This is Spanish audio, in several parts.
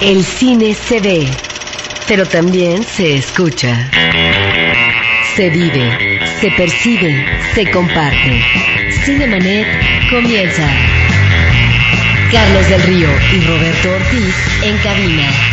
El cine se ve, pero también se escucha. Se vive, se percibe, se comparte. Cinemanet comienza. Carlos del Río y Roberto Ortiz en cabina.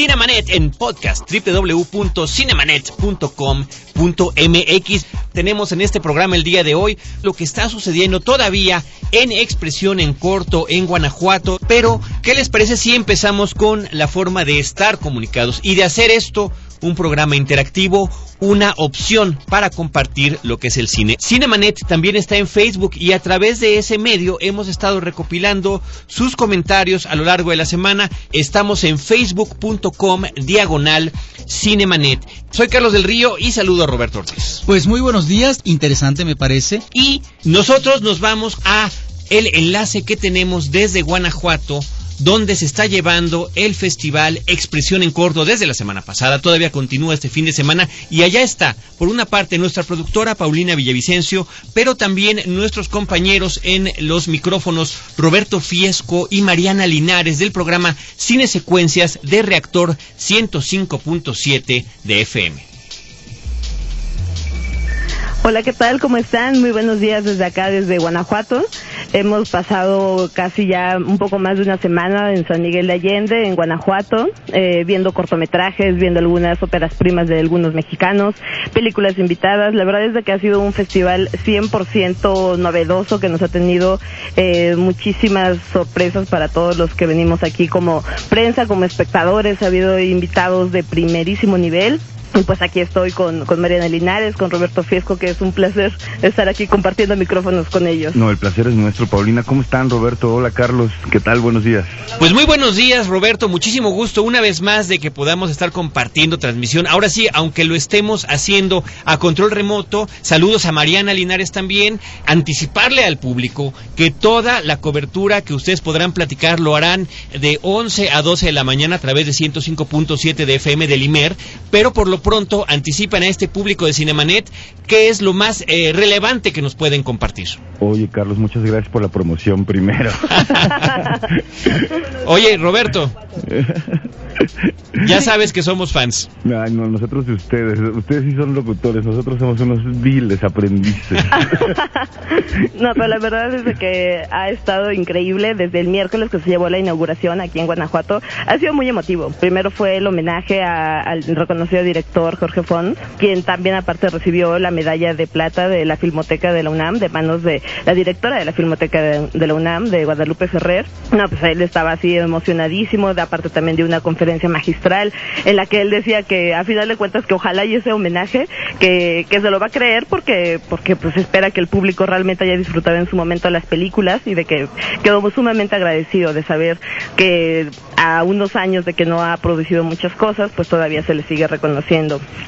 Cinemanet en podcast www.cinemanet.com.mx. Tenemos en este programa el día de hoy lo que está sucediendo todavía en expresión en corto en Guanajuato. Pero, ¿qué les parece si empezamos con la forma de estar comunicados y de hacer esto un programa interactivo, una opción para compartir lo que es el cine. Cinemanet también está en Facebook y a través de ese medio hemos estado recopilando sus comentarios a lo largo de la semana. Estamos en facebook.com diagonal Cinemanet. Soy Carlos del Río y saludo a Roberto Ortiz. Pues muy buenos días, interesante me parece. Y nosotros nos vamos a el enlace que tenemos desde Guanajuato donde se está llevando el festival Expresión en Corto desde la semana pasada. Todavía continúa este fin de semana y allá está, por una parte, nuestra productora Paulina Villavicencio, pero también nuestros compañeros en los micrófonos Roberto Fiesco y Mariana Linares del programa Cine Secuencias de Reactor 105.7 de FM. Hola, ¿qué tal? ¿Cómo están? Muy buenos días desde acá, desde Guanajuato. Hemos pasado casi ya un poco más de una semana en San Miguel de Allende, en Guanajuato, eh, viendo cortometrajes, viendo algunas óperas primas de algunos mexicanos, películas invitadas. La verdad es de que ha sido un festival 100% novedoso que nos ha tenido eh, muchísimas sorpresas para todos los que venimos aquí como prensa, como espectadores. Ha habido invitados de primerísimo nivel. Y pues aquí estoy con, con Mariana Linares, con Roberto Fiesco, que es un placer estar aquí compartiendo micrófonos con ellos. No, el placer es nuestro, Paulina. ¿Cómo están, Roberto? Hola, Carlos. ¿Qué tal? Buenos días. Pues muy buenos días, Roberto. Muchísimo gusto una vez más de que podamos estar compartiendo transmisión. Ahora sí, aunque lo estemos haciendo a control remoto, saludos a Mariana Linares también. Anticiparle al público que toda la cobertura que ustedes podrán platicar lo harán de 11 a 12 de la mañana a través de 105.7 de FM del IMER, pero por lo pronto anticipan a este público de Cinemanet qué es lo más eh, relevante que nos pueden compartir. Oye, Carlos, muchas gracias por la promoción primero. Oye, Roberto. Ya sabes que somos fans. Ay, no, nosotros de ustedes. Ustedes sí son locutores, nosotros somos unos viles aprendices. no, pero la verdad es que ha estado increíble desde el miércoles que se llevó la inauguración aquí en Guanajuato. Ha sido muy emotivo. Primero fue el homenaje a, al reconocido director Jorge Fons, quien también aparte recibió la medalla de plata de la Filmoteca de la UNAM de manos de la directora de la Filmoteca de, de la UNAM, de Guadalupe Ferrer. No, pues él estaba así emocionadísimo, de aparte también de una conferencia magistral en la que él decía que a final de cuentas que ojalá y ese homenaje que, que se lo va a creer porque porque pues espera que el público realmente haya disfrutado en su momento las películas y de que quedó sumamente agradecido de saber que a unos años de que no ha producido muchas cosas pues todavía se le sigue reconociendo.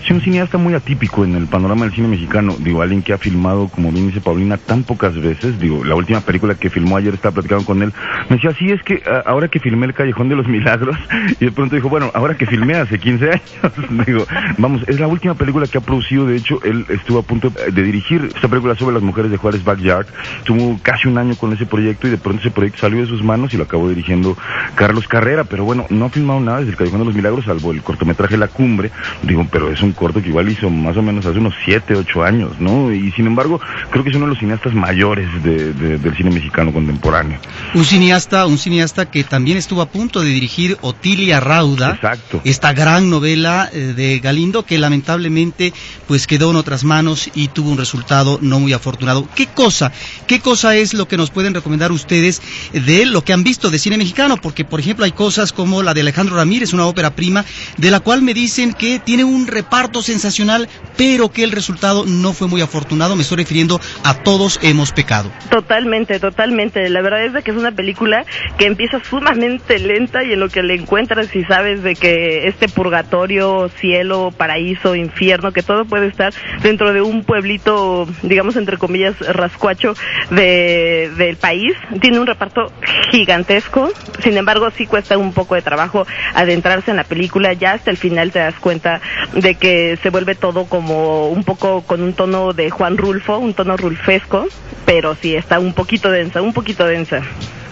Sí, un cineasta muy atípico en el panorama del cine mexicano, digo, alguien que ha filmado, como bien dice Paulina, tan pocas veces, digo, la última película que filmó ayer estaba platicando con él, me decía, sí, es que ahora que filmé El Callejón de los Milagros, y de pronto dijo, bueno, ahora que filmé hace 15 años, digo, vamos, es la última película que ha producido, de hecho, él estuvo a punto de dirigir esta película sobre las mujeres de Juárez Backyard, tuvo casi un año con ese proyecto y de pronto ese proyecto salió de sus manos y lo acabó dirigiendo Carlos Carrera, pero bueno, no ha filmado nada desde El Callejón de los Milagros, salvo el cortometraje La Cumbre, digo, pero es un corto que igual hizo más o menos hace unos 7, 8 años, ¿no? Y sin embargo, creo que es uno de los cineastas mayores de, de, del cine mexicano contemporáneo. Un cineasta, un cineasta que también estuvo a punto de dirigir Otilia Rauda, Exacto. esta gran novela eh, de Galindo que lamentablemente pues quedó en otras manos y tuvo un resultado no muy afortunado. ¿Qué cosa? ¿Qué cosa es lo que nos pueden recomendar ustedes de lo que han visto de cine mexicano? Porque por ejemplo hay cosas como la de Alejandro Ramírez, una ópera prima, de la cual me dicen que tiene un reparto sensacional, pero que el resultado no fue muy afortunado. Me estoy refiriendo a Todos hemos pecado. Totalmente, totalmente. La verdad es que es una película que empieza sumamente lenta y en lo que le encuentras y sabes de que este purgatorio, cielo, paraíso, infierno, que todo puede estar dentro de un pueblito, digamos entre comillas, rascuacho de, del país. Tiene un reparto gigantesco. Sin embargo, sí cuesta un poco de trabajo adentrarse en la película. Ya hasta el final te das cuenta de que se vuelve todo como un poco con un tono de Juan Rulfo, un tono rulfesco, pero sí está un poquito densa, un poquito densa.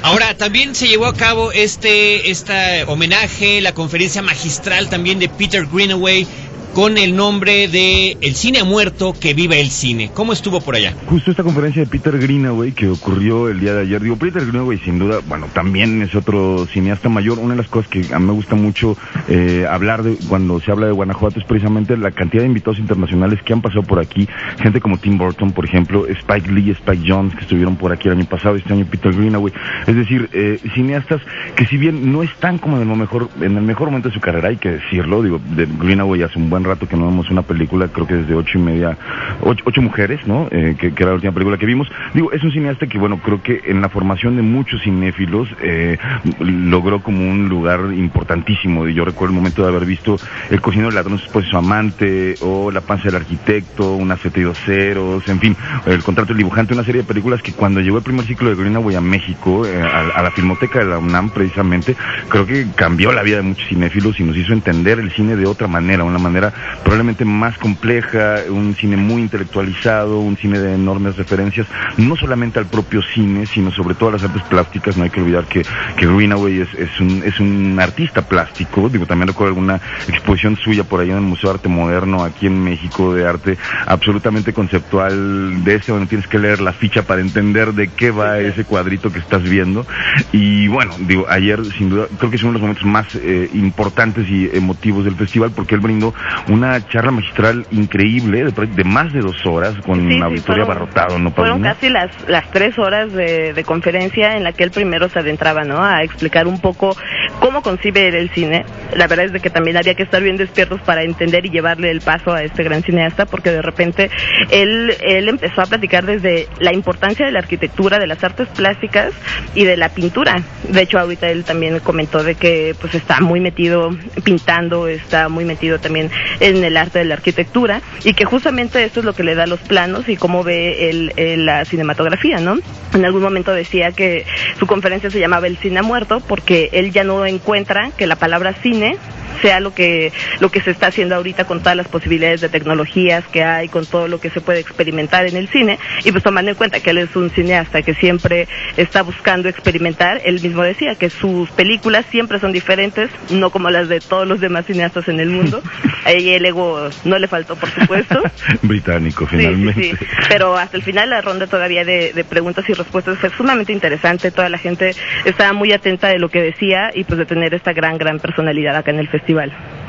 Ahora, también se llevó a cabo este, este homenaje, la conferencia magistral también de Peter Greenaway con el nombre de El cine ha muerto, que viva el cine. ¿Cómo estuvo por allá? Justo esta conferencia de Peter Greenaway que ocurrió el día de ayer. Digo, Peter Greenaway sin duda, bueno, también es otro cineasta mayor. Una de las cosas que a mí me gusta mucho eh, hablar de cuando se habla de Guanajuato es precisamente la cantidad de invitados internacionales que han pasado por aquí. Gente como Tim Burton, por ejemplo, Spike Lee, Spike Jones, que estuvieron por aquí el año pasado, este año Peter Greenaway. Es decir, eh, cineastas que si bien no están como en el mejor, en el mejor momento de su carrera, hay que decirlo, digo, de Greenaway hace un buen rato que no vemos una película, creo que desde ocho y media, ocho, mujeres, ¿no? Eh, que, era la última película que vimos. Digo, es un cineasta que, bueno, creo que en la formación de muchos cinéfilos eh, logró como un lugar importantísimo. Yo recuerdo el momento de haber visto El cocinero del ladrón, su su amante, o La panza del arquitecto, Una sete y dos ceros, en fin, El contrato del dibujante, una serie de películas que cuando llegó el primer ciclo de Greenaway a México, eh, a, a la filmoteca de la UNAM precisamente, creo que cambió la vida de muchos cinéfilos y nos hizo entender el cine de otra manera, una manera probablemente más compleja, un cine muy intelectualizado, un cine de enormes referencias, no solamente al propio cine, sino sobre todo a las artes plásticas. No hay que olvidar que, que Greenaway es, es, un, es un artista plástico. Digo, también recuerdo alguna exposición suya por ahí en el Museo de Arte Moderno aquí en México de arte absolutamente conceptual de ese, donde tienes que leer la ficha para entender de qué va ese cuadrito que estás viendo. Y bueno, digo, ayer sin duda creo que es uno de los momentos más eh, importantes y emotivos del festival porque él brindó una charla magistral increíble de, más de dos horas con una auditorio abarrotado, ¿no, Fueron casi las, las tres horas de, conferencia en la que él primero se adentraba, ¿no? A explicar un poco cómo concibe el cine. La verdad es de que también había que estar bien despiertos para entender y llevarle el paso a este gran cineasta porque de repente él, él empezó a platicar desde la importancia de la arquitectura, de las artes plásticas y de la pintura. De hecho, ahorita él también comentó de que pues está muy metido pintando, está muy metido también en el arte de la arquitectura y que justamente esto es lo que le da los planos y cómo ve el, la cinematografía, ¿no? En algún momento decía que su conferencia se llamaba El cine muerto porque él ya no encuentra que la palabra cine sea lo que, lo que se está haciendo ahorita con todas las posibilidades de tecnologías que hay, con todo lo que se puede experimentar en el cine, y pues tomando en cuenta que él es un cineasta que siempre está buscando experimentar, él mismo decía que sus películas siempre son diferentes, no como las de todos los demás cineastas en el mundo, ahí el ego no le faltó, por supuesto. Británico, finalmente. Pero hasta el final la ronda todavía de, de preguntas y respuestas fue sumamente interesante, toda la gente estaba muy atenta de lo que decía y pues de tener esta gran, gran personalidad acá en el festival festival.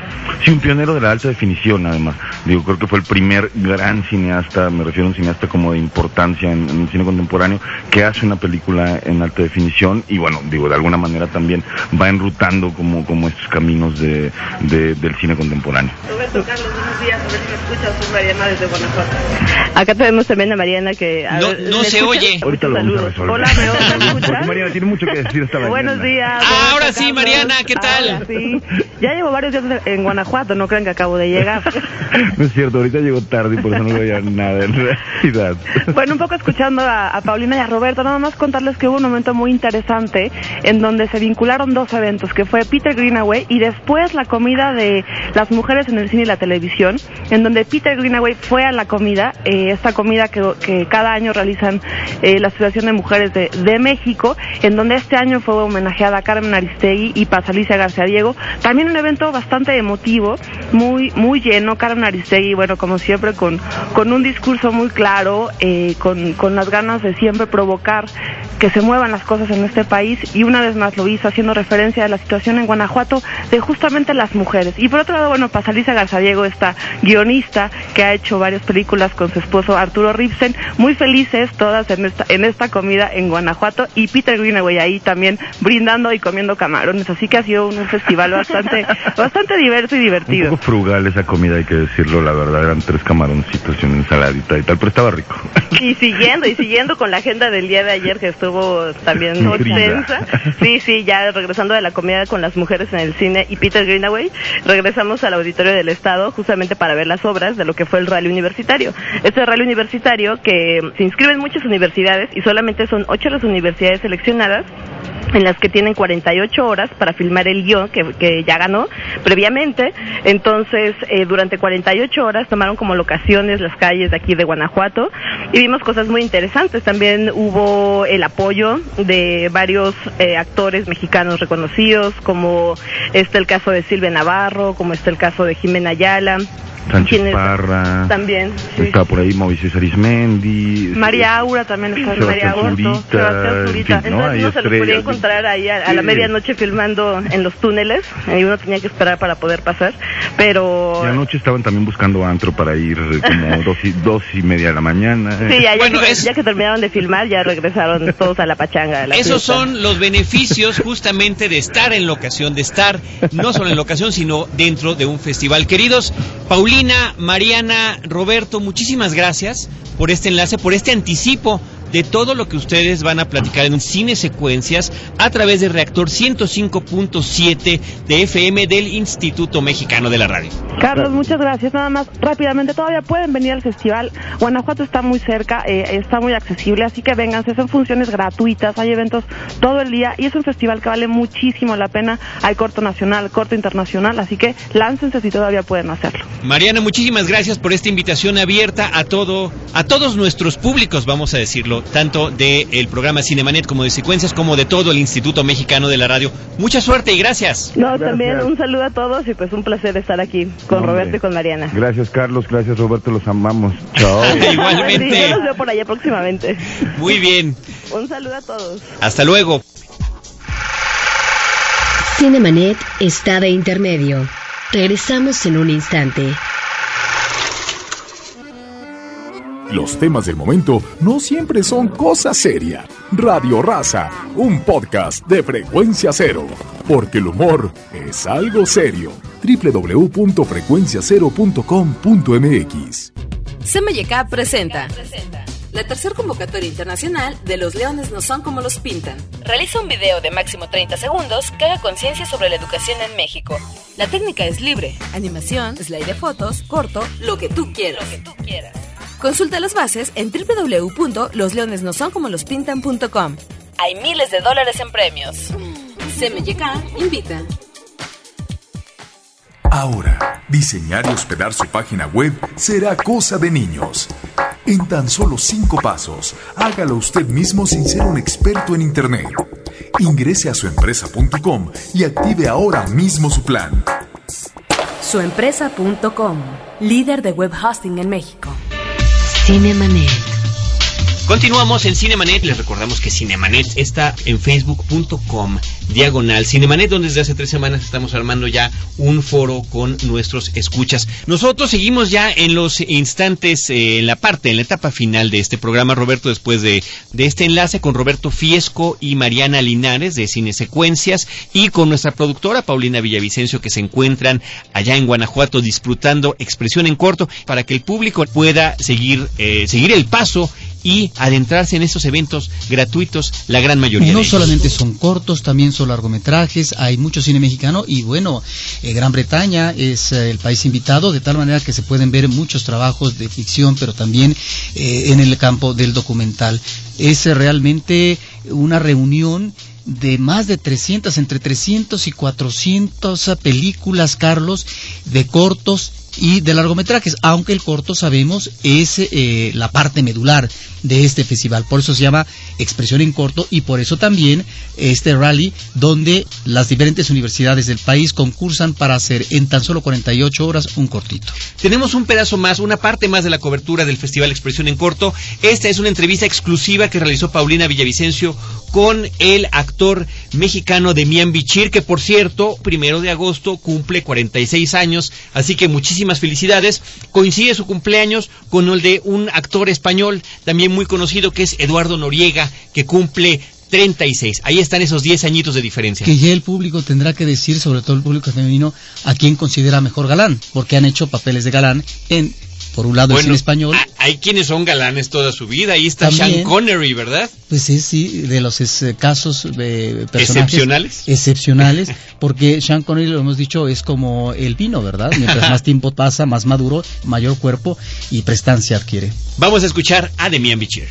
Sí, un pionero de la alta definición, además. Digo, creo que fue el primer gran cineasta, me refiero a un cineasta como de importancia en, el cine contemporáneo, que hace una película en alta definición y, bueno, digo, de alguna manera también va enrutando como, como estos caminos de, del cine contemporáneo. Roberto Carlos, buenos días, a ver si me escuchas, soy Mariana desde Guanajuato. Acá tenemos también a Mariana que... no, no se oye. Ahorita lo vamos a resolver. Hola, ¿me escuchas? Mariana tiene mucho que decir esta mañana. Buenos días. Ah, ahora sí, Mariana, ¿qué tal? Ahora sí. Ya llevo varios días en Guanajuato, no crean que acabo de llegar. no es cierto, ahorita llego tarde y por eso no veía nada en realidad. Bueno, un poco escuchando a, Paulina y a Roberto, nada más contarles que hubo un momento muy interesante en donde se vincularon dos eventos, que fue Peter Greenaway y después la comida de las mujeres en el cine y la televisión, en donde Peter Greenaway fue a la comida, eh, esta comida que, que, cada año realizan eh, la Asociación de Mujeres de, de, México, en donde este año fue homenajeada a Carmen Aristegui y Pasalicia García Diego. También un evento bastante emotivo, muy, muy lleno. Carmen Aristegui, bueno, como siempre, con, con un discurso muy claro, eh, con, con las ganas de siempre provocar que se muevan las cosas en este país y una vez más lo hizo haciendo referencia a la situación en Guanajuato de justamente las mujeres. Y por otro lado, bueno, Pasaliza Garzadiego, esta guionista que ha hecho varias películas con su esposo Arturo Ripsen, muy felices todas en esta, en esta comida en Guanajuato y Peter Greenaway ahí también brindando y comiendo camarones. Así que ha sido un festival bastante, bastante diverso y divertido. Un poco frugal esa comida, hay que decirlo, la verdad, eran tres camaroncitos y una ensaladita y tal, pero estaba rico. Y siguiendo, y siguiendo con la agenda del día de ayer que estuvo también extensa. Sí, sí, ya regresando de la comida con las mujeres en el cine y Peter Greenaway, regresamos al auditorio del Estado justamente para ver las obras de lo que fue el rally universitario. Este rally universitario que se inscriben muchas universidades y solamente son ocho las universidades seleccionadas en las que tienen 48 horas para filmar el guion que, que ya ganó previamente. Entonces, eh, durante 48 horas tomaron como locaciones las calles de aquí de Guanajuato y vimos cosas muy interesantes. También hubo el apoyo de varios eh, actores mexicanos reconocidos, como está el caso de Silvia Navarro, como está el caso de Jimena Ayala. Sánchez Parra. También. sí. Está por ahí Mauricio Arismendi. María Aura también está María Zurita, Aurto, Sebastián Zurita. en fin, ¿no? Entonces podía encontrar ahí a, a la medianoche filmando en los túneles y uno tenía que esperar para poder pasar, pero Y anoche estaban también buscando antro para ir como dos y, dos y media de la mañana. sí, ya, ya Bueno, que, es- ya que terminaron de filmar ya regresaron todos a la pachanga. a la Esos fiesta. son los beneficios justamente de estar en locación, de estar no solo en locación, sino dentro de un festival. Queridos, Paulina, Mariana, Roberto, muchísimas gracias por este enlace, por este anticipo de todo lo que ustedes van a platicar en Cine Secuencias a través de Reactor 105.7 de FM del Instituto Mexicano de la Radio. Carlos, muchas gracias. Nada más, rápidamente, todavía pueden venir al festival. Guanajuato está muy cerca, eh, está muy accesible, así que vengan, se hacen funciones gratuitas, hay eventos todo el día y es un festival que vale muchísimo la pena. Hay corto nacional, corto internacional, así que láncense si todavía pueden hacerlo. Mariana, muchísimas gracias por esta invitación abierta a todo, a todos nuestros públicos, vamos a decirlo, tanto del programa Cinemanet como de Secuencias, como de todo el Instituto Mexicano de la Radio. Mucha suerte y gracias. No, Gracias. también un saludo a todos y pues un placer estar aquí con Hombre. Roberto y con Mariana. Gracias, Carlos. Gracias, Roberto. Los amamos. Chao. Igualmente. Sí, yo los veo por allá próximamente. Muy bien, Un saludo a todos. hasta luego. Cinemanet está de intermedio. Regresamos en un instante. Los temas del momento no siempre son cosa seria. Radio Raza, un podcast de frecuencia cero. Porque el humor es algo serio. www.frecuenciacero.com.mx CMYK presenta la tercera convocatoria internacional de Los Leones no son como los pintan. Realiza un video de máximo 30 segundos que haga conciencia sobre la educación en México. La técnica es libre. Animación, slide de fotos, corto, lo que tú quieras. Consulta las bases en www.losleonesnosoncomolospintan.com. Hay miles de dólares en premios. CMYK invita. Ahora, diseñar y hospedar su página web será cosa de niños. En tan solo cinco pasos, hágalo usted mismo sin ser un experto en Internet. Ingrese a suempresa.com y active ahora mismo su plan. Suempresa.com, líder de web hosting en México. Cinemanet. Continuamos en Cinemanet. Les recordamos que Cinemanet está en facebook.com diagonal Cinemanet, donde desde hace tres semanas estamos armando ya un foro con nuestros escuchas. Nosotros seguimos ya en los instantes, eh, en la parte, en la etapa final de este programa, Roberto, después de, de este enlace con Roberto Fiesco y Mariana Linares de Cine Secuencias y con nuestra productora Paulina Villavicencio que se encuentran allá en Guanajuato disfrutando expresión en corto para que el público pueda seguir, eh, seguir el paso y adentrarse en estos eventos gratuitos, la gran mayoría No solamente son cortos, también son largometrajes, hay mucho cine mexicano y bueno, eh, Gran Bretaña es eh, el país invitado, de tal manera que se pueden ver muchos trabajos de ficción, pero también eh, en el campo del documental. Es realmente una reunión de más de 300, entre 300 y 400 películas, Carlos, de cortos y de largometrajes, aunque el corto sabemos es eh, la parte medular de este festival, por eso se llama Expresión en Corto y por eso también este rally donde las diferentes universidades del país concursan para hacer en tan solo 48 horas un cortito. Tenemos un pedazo más, una parte más de la cobertura del Festival Expresión en Corto. Esta es una entrevista exclusiva que realizó Paulina Villavicencio con el actor mexicano Demian Bichir, que por cierto, primero de agosto cumple 46 años, así que muchísimas felicidades. Coincide su cumpleaños con el de un actor español también muy conocido que es Eduardo Noriega, que cumple 36. Ahí están esos 10 añitos de diferencia. Que ya el público tendrá que decir, sobre todo el público femenino, a quién considera mejor galán, porque han hecho papeles de galán en, por un lado, el cine español. Hay quienes son galanes toda su vida. Ahí está También. Sean Connery, ¿verdad? Pues es sí, de los es, casos de personajes Excepcionales. excepcionales, porque Sean Connery, lo hemos dicho, es como el vino, ¿verdad? Mientras más tiempo pasa, más maduro, mayor cuerpo y prestancia adquiere. Vamos a escuchar a Demian Bichir.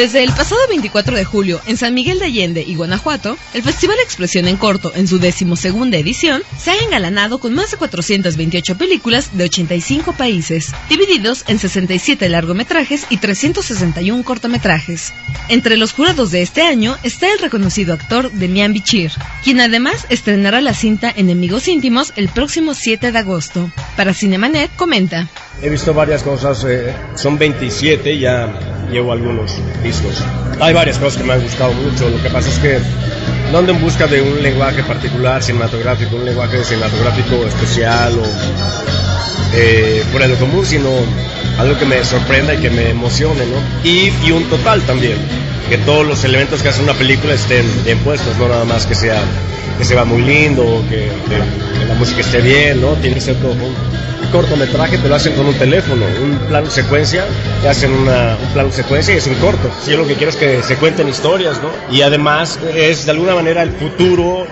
Desde el pasado 24 de julio en San Miguel de Allende y Guanajuato, el Festival Expresión en Corto, en su decimosegunda edición, se ha engalanado con más de 428 películas de 85 países, divididos en 67 largometrajes y 361 cortometrajes. Entre los jurados de este año está el reconocido actor Demian Bichir, quien además estrenará la cinta Enemigos Íntimos el próximo 7 de agosto. Para Cinemanet comenta. He visto varias cosas, eh, son 27, ya llevo algunos vistos. Hay varias cosas que me han gustado mucho, lo que pasa es que no ando en busca de un lenguaje particular cinematográfico, un lenguaje cinematográfico especial o eh, fuera lo común, sino algo que me sorprenda y que me emocione, ¿no? Y, y un total también, que todos los elementos que hace una película estén bien puestos, no nada más que sea que se va muy lindo, que, que, la música esté bien, ¿no? Tiene que ser todo un cortometraje, te lo hacen con un teléfono, un plano secuencia, te hacen una, un plano secuencia y es un corto. Si yo lo que quiero es que se cuenten historias, ¿no? Y además es de alguna manera el futuro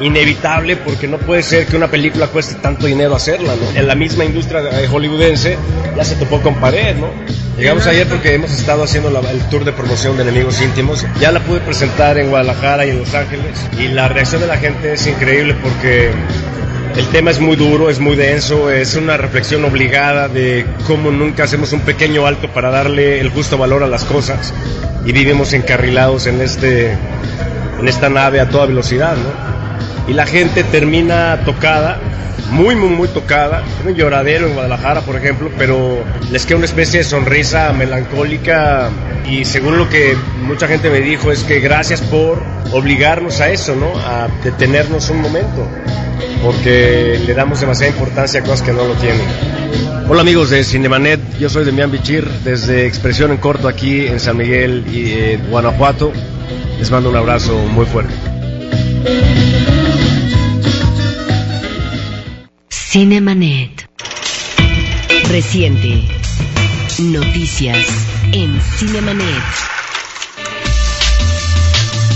inevitable porque no puede ser que una película cueste tanto dinero hacerla, ¿no? En la misma industria hollywoodense ya se topó con pared, ¿no? Llegamos ayer porque hemos estado haciendo la, el tour de promoción de Enemigos Íntimos. Ya la pude presentar en Guadalajara y en Los Ángeles y la reacción de la gente es increíble porque el tema es muy duro, es muy denso, es una reflexión obligada de cómo nunca hacemos un pequeño alto para darle el justo valor a las cosas y vivimos encarrilados en, este, en esta nave a toda velocidad, ¿no? Y la gente termina tocada muy, muy, muy tocada. un lloradero en Guadalajara, por ejemplo, pero les queda una especie de sonrisa melancólica y según lo que mucha gente me dijo es que gracias por obligarnos a eso, ¿no? A detenernos un momento, porque le damos demasiada importancia a cosas que no lo tienen. Hola amigos de Cinemanet, yo soy Demian Bichir desde Expresión en Corto aquí en San Miguel y Guanajuato. Les mando un abrazo muy fuerte. Cinemanet. Reciente. Noticias en Cinemanet.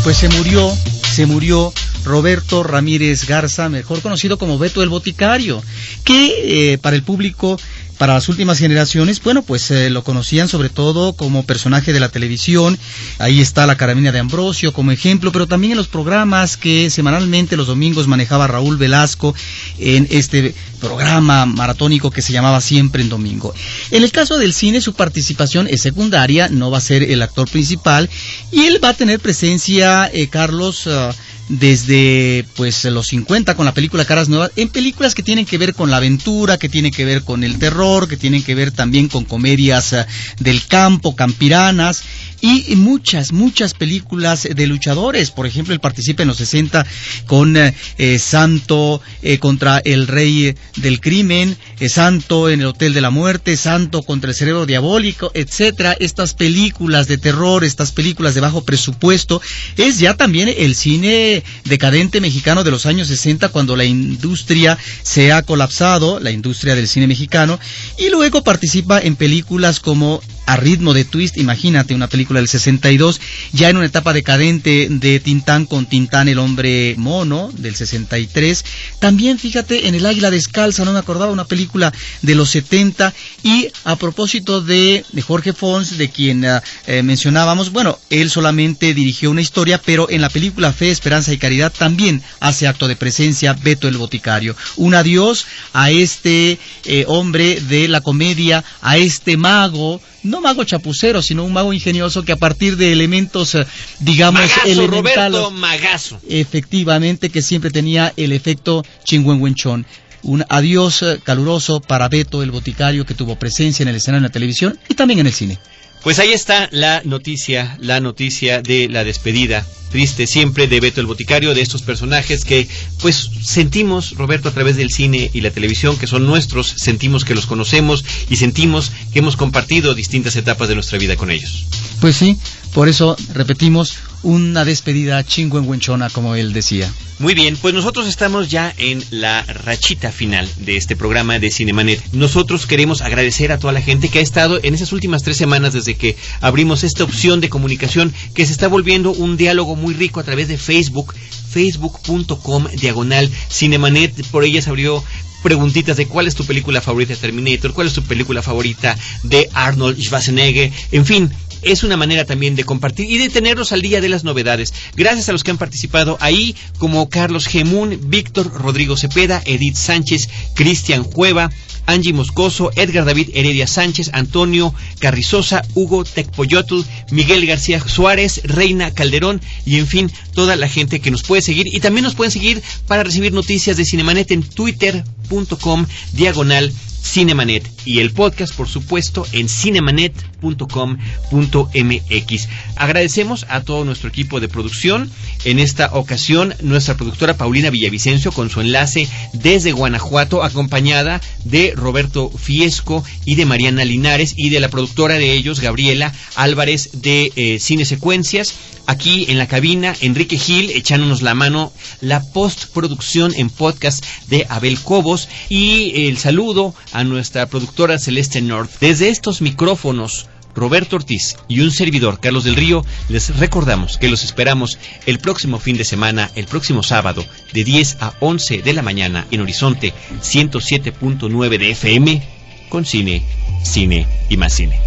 Pues se murió, se murió Roberto Ramírez Garza, mejor conocido como Beto el Boticario, que eh, para el público para las últimas generaciones, bueno, pues eh, lo conocían sobre todo como personaje de la televisión. Ahí está la Carabina de Ambrosio como ejemplo, pero también en los programas que semanalmente los domingos manejaba Raúl Velasco en este programa maratónico que se llamaba Siempre en Domingo. En el caso del cine, su participación es secundaria, no va a ser el actor principal y él va a tener presencia, eh, Carlos. Uh, desde pues los 50 con la película Caras Nuevas, en películas que tienen que ver con la aventura, que tienen que ver con el terror, que tienen que ver también con comedias uh, del campo, campiranas y muchas, muchas películas de luchadores. Por ejemplo, él participa en los 60 con eh, Santo eh, contra el Rey del Crimen, eh, Santo en el Hotel de la Muerte, Santo contra el Cerebro Diabólico, etcétera. Estas películas de terror, estas películas de bajo presupuesto, es ya también el cine decadente mexicano de los años 60 cuando la industria se ha colapsado, la industria del cine mexicano, y luego participa en películas como A ritmo de twist, imagínate una película del 62, ya en una etapa decadente de Tintán con Tintán el hombre mono del 63. También fíjate en El Águila Descalza, no me acordaba, una película de los 70. Y a propósito de, de Jorge Fons, de quien uh, eh, mencionábamos, bueno, él solamente dirigió una historia, pero en la película Fe, Esperanza y Caridad también hace acto de presencia Beto el Boticario. Un adiós a este eh, hombre de la comedia, a este mago, no mago chapucero, sino un mago ingenioso que a partir de elementos, eh, digamos, Magazo, Roberto Magazo. Efectivamente, que siempre tenía el efecto chingüengüenchón. Un adiós eh, caluroso para Beto, el boticario, que tuvo presencia en el escenario en la televisión y también en el cine. Pues ahí está la noticia, la noticia de la despedida triste siempre de Beto el Boticario, de estos personajes que pues sentimos, Roberto, a través del cine y la televisión, que son nuestros, sentimos que los conocemos y sentimos que hemos compartido distintas etapas de nuestra vida con ellos. Pues sí, por eso repetimos una despedida chingüengüenchona, como él decía. Muy bien, pues nosotros estamos ya en la rachita final de este programa de Cinemanet. Nosotros queremos agradecer a toda la gente que ha estado en esas últimas tres semanas desde que abrimos esta opción de comunicación que se está volviendo un diálogo muy rico a través de Facebook, facebook.com diagonal Cinemanet. Por ella se abrió preguntitas de cuál es tu película favorita de Terminator, cuál es tu película favorita de Arnold Schwarzenegger, en fin, es una manera también de compartir y de tenerlos al día de las novedades. Gracias a los que han participado ahí, como Carlos Gemun, Víctor Rodrigo Cepeda, Edith Sánchez, Cristian Cueva, Angie Moscoso, Edgar David Heredia Sánchez, Antonio Carrizosa, Hugo Tecpoyotl, Miguel García Suárez, Reina Calderón y en fin, toda la gente que nos puede seguir y también nos pueden seguir para recibir noticias de Cinemanet en twitter.com diagonal Cinemanet y el podcast, por supuesto, en cinemanet.com.mx. Agradecemos a todo nuestro equipo de producción. En esta ocasión, nuestra productora Paulina Villavicencio con su enlace desde Guanajuato, acompañada de Roberto Fiesco y de Mariana Linares y de la productora de ellos, Gabriela Álvarez de eh, Cine Secuencias. Aquí en la cabina, Enrique Gil echándonos la mano la postproducción en podcast de Abel Cobos y el saludo a nuestra productora Celeste North. Desde estos micrófonos, Roberto Ortiz y un servidor, Carlos del Río, les recordamos que los esperamos el próximo fin de semana, el próximo sábado, de 10 a 11 de la mañana en Horizonte 107.9 de FM, con cine, cine y más cine.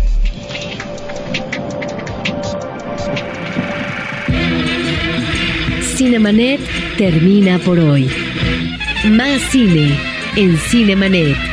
Cinemanet termina por hoy. Más cine en Cinemanet.